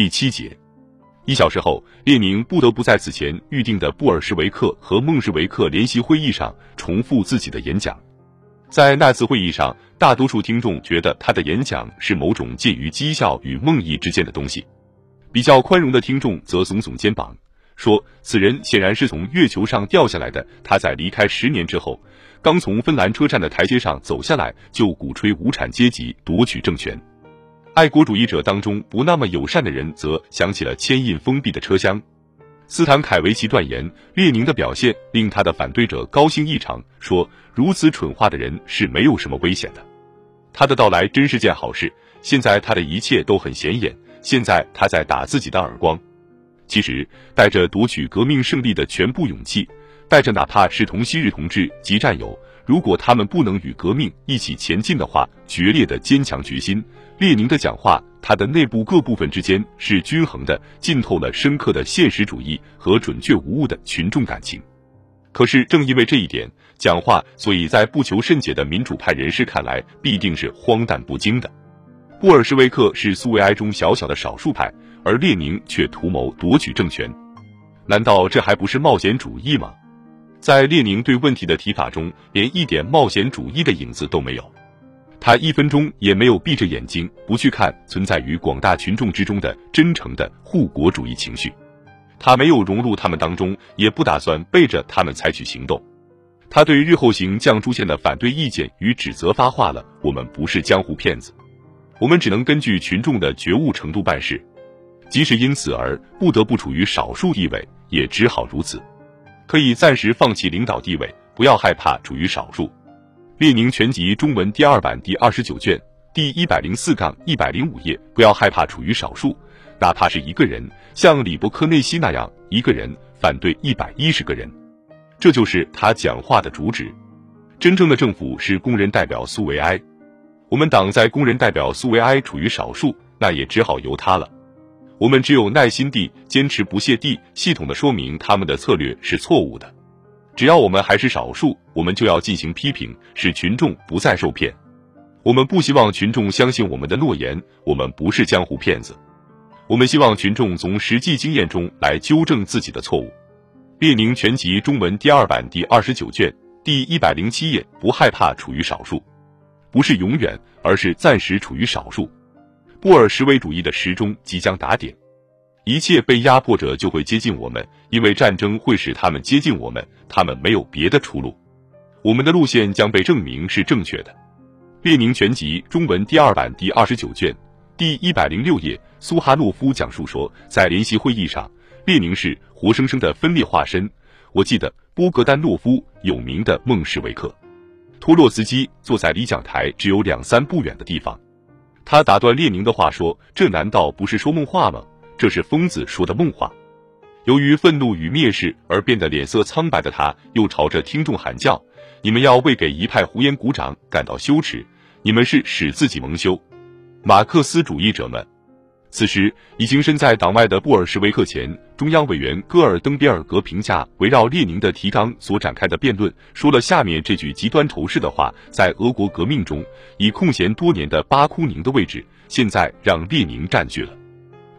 第七节。一小时后，列宁不得不在此前预定的布尔什维克和孟什维克联席会议上重复自己的演讲。在那次会议上，大多数听众觉得他的演讲是某种介于讥笑与梦呓之间的东西。比较宽容的听众则耸耸肩膀，说此人显然是从月球上掉下来的。他在离开十年之后，刚从芬兰车站的台阶上走下来，就鼓吹无产阶级夺取政权。爱国主义者当中不那么友善的人则想起了牵引封闭的车厢。斯坦凯维奇断言，列宁的表现令他的反对者高兴异常，说如此蠢话的人是没有什么危险的。他的到来真是件好事。现在他的一切都很显眼。现在他在打自己的耳光。其实，带着夺取革命胜利的全部勇气，带着哪怕是同昔日同志及战友。如果他们不能与革命一起前进的话，决裂的坚强决心。列宁的讲话，他的内部各部分之间是均衡的，浸透了深刻的现实主义和准确无误的群众感情。可是正因为这一点，讲话所以在不求甚解的民主派人士看来，必定是荒诞不经的。布尔什维克是苏维埃中小小的少数派，而列宁却图谋夺取政权，难道这还不是冒险主义吗？在列宁对问题的提法中，连一点冒险主义的影子都没有。他一分钟也没有闭着眼睛不去看存在于广大群众之中的真诚的护国主义情绪。他没有融入他们当中，也不打算背着他们采取行动。他对日后行将出现的反对意见与指责发话了：我们不是江湖骗子，我们只能根据群众的觉悟程度办事，即使因此而不得不处于少数地位，也只好如此。可以暂时放弃领导地位，不要害怕处于少数。《列宁全集》中文第二版第二十九卷第一百零四杠一百零五页。不要害怕处于少数，哪怕是一个人，像李伯克内西那样，一个人反对一百一十个人，这就是他讲话的主旨。真正的政府是工人代表苏维埃，我们党在工人代表苏维埃处于少数，那也只好由他了。我们只有耐心地坚持不懈地系统的说明他们的策略是错误的。只要我们还是少数，我们就要进行批评，使群众不再受骗。我们不希望群众相信我们的诺言，我们不是江湖骗子。我们希望群众从实际经验中来纠正自己的错误。《列宁全集》中文第二版第二十九卷第一百零七页。不害怕处于少数，不是永远，而是暂时处于少数。布尔什维主义的时钟即将打点，一切被压迫者就会接近我们，因为战争会使他们接近我们，他们没有别的出路。我们的路线将被证明是正确的。《列宁全集》中文第二版第二十九卷第一百零六页，苏哈诺夫讲述说，在联席会议上，列宁是活生生的分裂化身。我记得波格丹诺夫有名的孟什维克，托洛茨基坐在离讲台只有两三步远的地方。他打断列宁的话说：“这难道不是说梦话吗？这是疯子说的梦话。”由于愤怒与蔑视而变得脸色苍白的他，又朝着听众喊叫：“你们要为给一派胡言鼓掌感到羞耻！你们是使自己蒙羞，马克思主义者们！”此时，已经身在党外的布尔什维克前中央委员戈尔登别尔格评价围绕列宁的提纲所展开的辩论，说了下面这句极端仇视的话：在俄国革命中，已空闲多年的巴库宁的位置，现在让列宁占据了。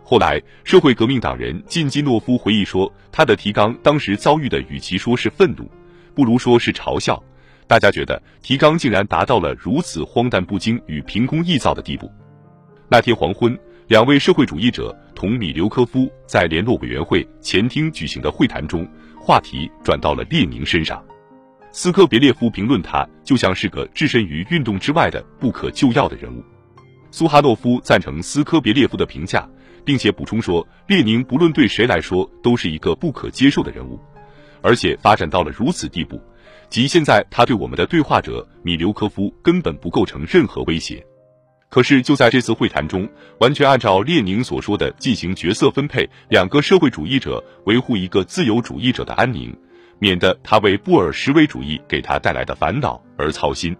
后来，社会革命党人金基诺夫回忆说，他的提纲当时遭遇的，与其说是愤怒，不如说是嘲笑。大家觉得提纲竟然达到了如此荒诞不经与凭空臆造的地步。那天黄昏。两位社会主义者同米留科夫在联络委员会前厅举行的会谈中，话题转到了列宁身上。斯科别列夫评论他就像是个置身于运动之外的不可救药的人物。苏哈诺夫赞成斯科别列夫的评价，并且补充说，列宁不论对谁来说都是一个不可接受的人物，而且发展到了如此地步，即现在他对我们的对话者米留科夫根本不构成任何威胁。可是就在这次会谈中，完全按照列宁所说的进行角色分配，两个社会主义者维护一个自由主义者的安宁，免得他为布尔什维主义给他带来的烦恼而操心。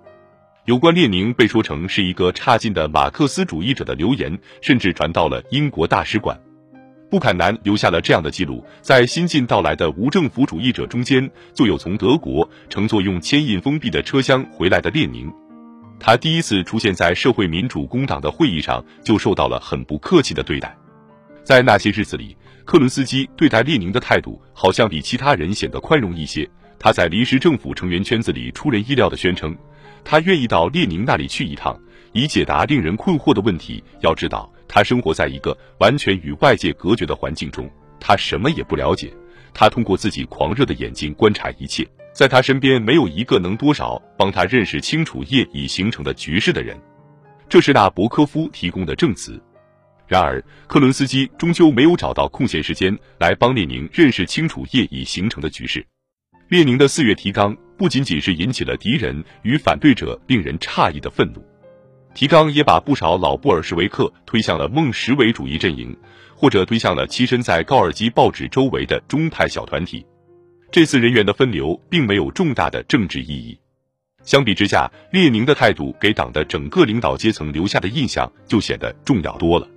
有关列宁被说成是一个差劲的马克思主义者的流言，甚至传到了英国大使馆。布坎南留下了这样的记录：在新近到来的无政府主义者中间，就有从德国乘坐用牵引封闭的车厢回来的列宁。他第一次出现在社会民主工党的会议上，就受到了很不客气的对待。在那些日子里，克伦斯基对待列宁的态度好像比其他人显得宽容一些。他在临时政府成员圈子里出人意料地宣称，他愿意到列宁那里去一趟，以解答令人困惑的问题。要知道，他生活在一个完全与外界隔绝的环境中，他什么也不了解。他通过自己狂热的眼睛观察一切，在他身边没有一个能多少帮他认识清楚业已形成的局势的人。这是纳博科夫提供的证词。然而，克伦斯基终究没有找到空闲时间来帮列宁认识清楚业已形成的局势。列宁的四月提纲不仅仅是引起了敌人与反对者令人诧异的愤怒，提纲也把不少老布尔什维克推向了孟什维主义阵营。或者推向了栖身在高尔基报纸周围的中派小团体。这次人员的分流并没有重大的政治意义。相比之下，列宁的态度给党的整个领导阶层留下的印象就显得重要多了。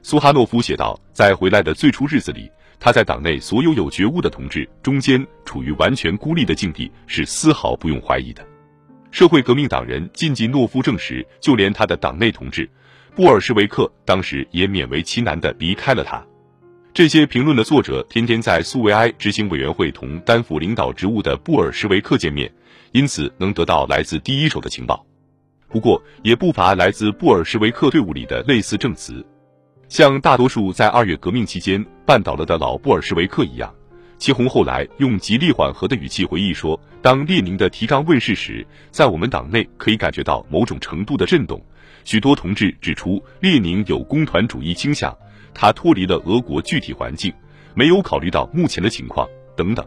苏哈诺夫写道，在回来的最初日子里，他在党内所有有觉悟的同志中间处于完全孤立的境地，是丝毫不用怀疑的。社会革命党人晋进诺夫证实，就连他的党内同志。布尔什维克当时也勉为其难地离开了他。这些评论的作者天天在苏维埃执行委员会同担负领导职务的布尔什维克见面，因此能得到来自第一手的情报。不过，也不乏来自布尔什维克队伍里的类似证词，像大多数在二月革命期间绊倒了的老布尔什维克一样，齐红后来用极力缓和的语气回忆说：“当列宁的提纲问世时，在我们党内可以感觉到某种程度的震动。”许多同志指出，列宁有工团主义倾向，他脱离了俄国具体环境，没有考虑到目前的情况等等。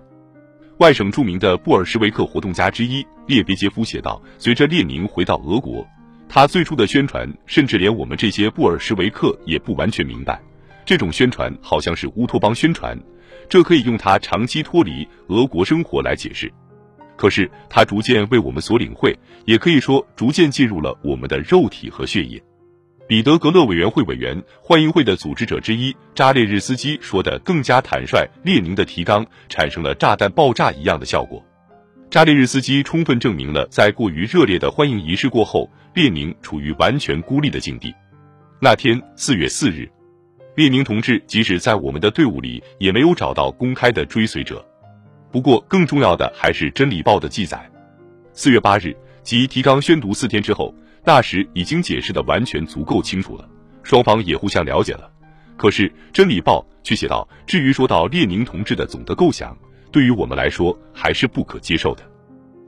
外省著名的布尔什维克活动家之一列别杰夫写道：“随着列宁回到俄国，他最初的宣传，甚至连我们这些布尔什维克也不完全明白。这种宣传好像是乌托邦宣传，这可以用他长期脱离俄国生活来解释。”可是他逐渐为我们所领会，也可以说逐渐进入了我们的肉体和血液。彼得格勒委员会委员、欢迎会的组织者之一扎列日斯基说的更加坦率：列宁的提纲产生了炸弹爆炸一样的效果。扎列日斯基充分证明了，在过于热烈的欢迎仪式过后，列宁处于完全孤立的境地。那天四月四日，列宁同志即使在我们的队伍里，也没有找到公开的追随者。不过，更重要的还是《真理报》的记载。四月八日，即提纲宣读四天之后，那时已经解释的完全足够清楚了，双方也互相了解了。可是，《真理报》却写道：“至于说到列宁同志的总的构想，对于我们来说还是不可接受的。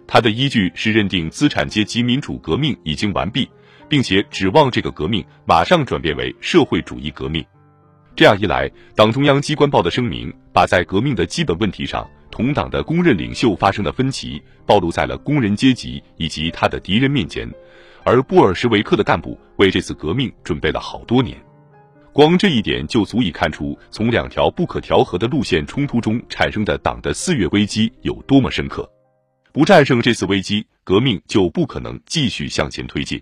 他的依据是认定资产阶级民主革命已经完毕，并且指望这个革命马上转变为社会主义革命。这样一来，党中央机关报的声明把在革命的基本问题上。”同党的公认领袖发生的分歧暴露在了工人阶级以及他的敌人面前，而布尔什维克的干部为这次革命准备了好多年，光这一点就足以看出从两条不可调和的路线冲突中产生的党的四月危机有多么深刻。不战胜这次危机，革命就不可能继续向前推进。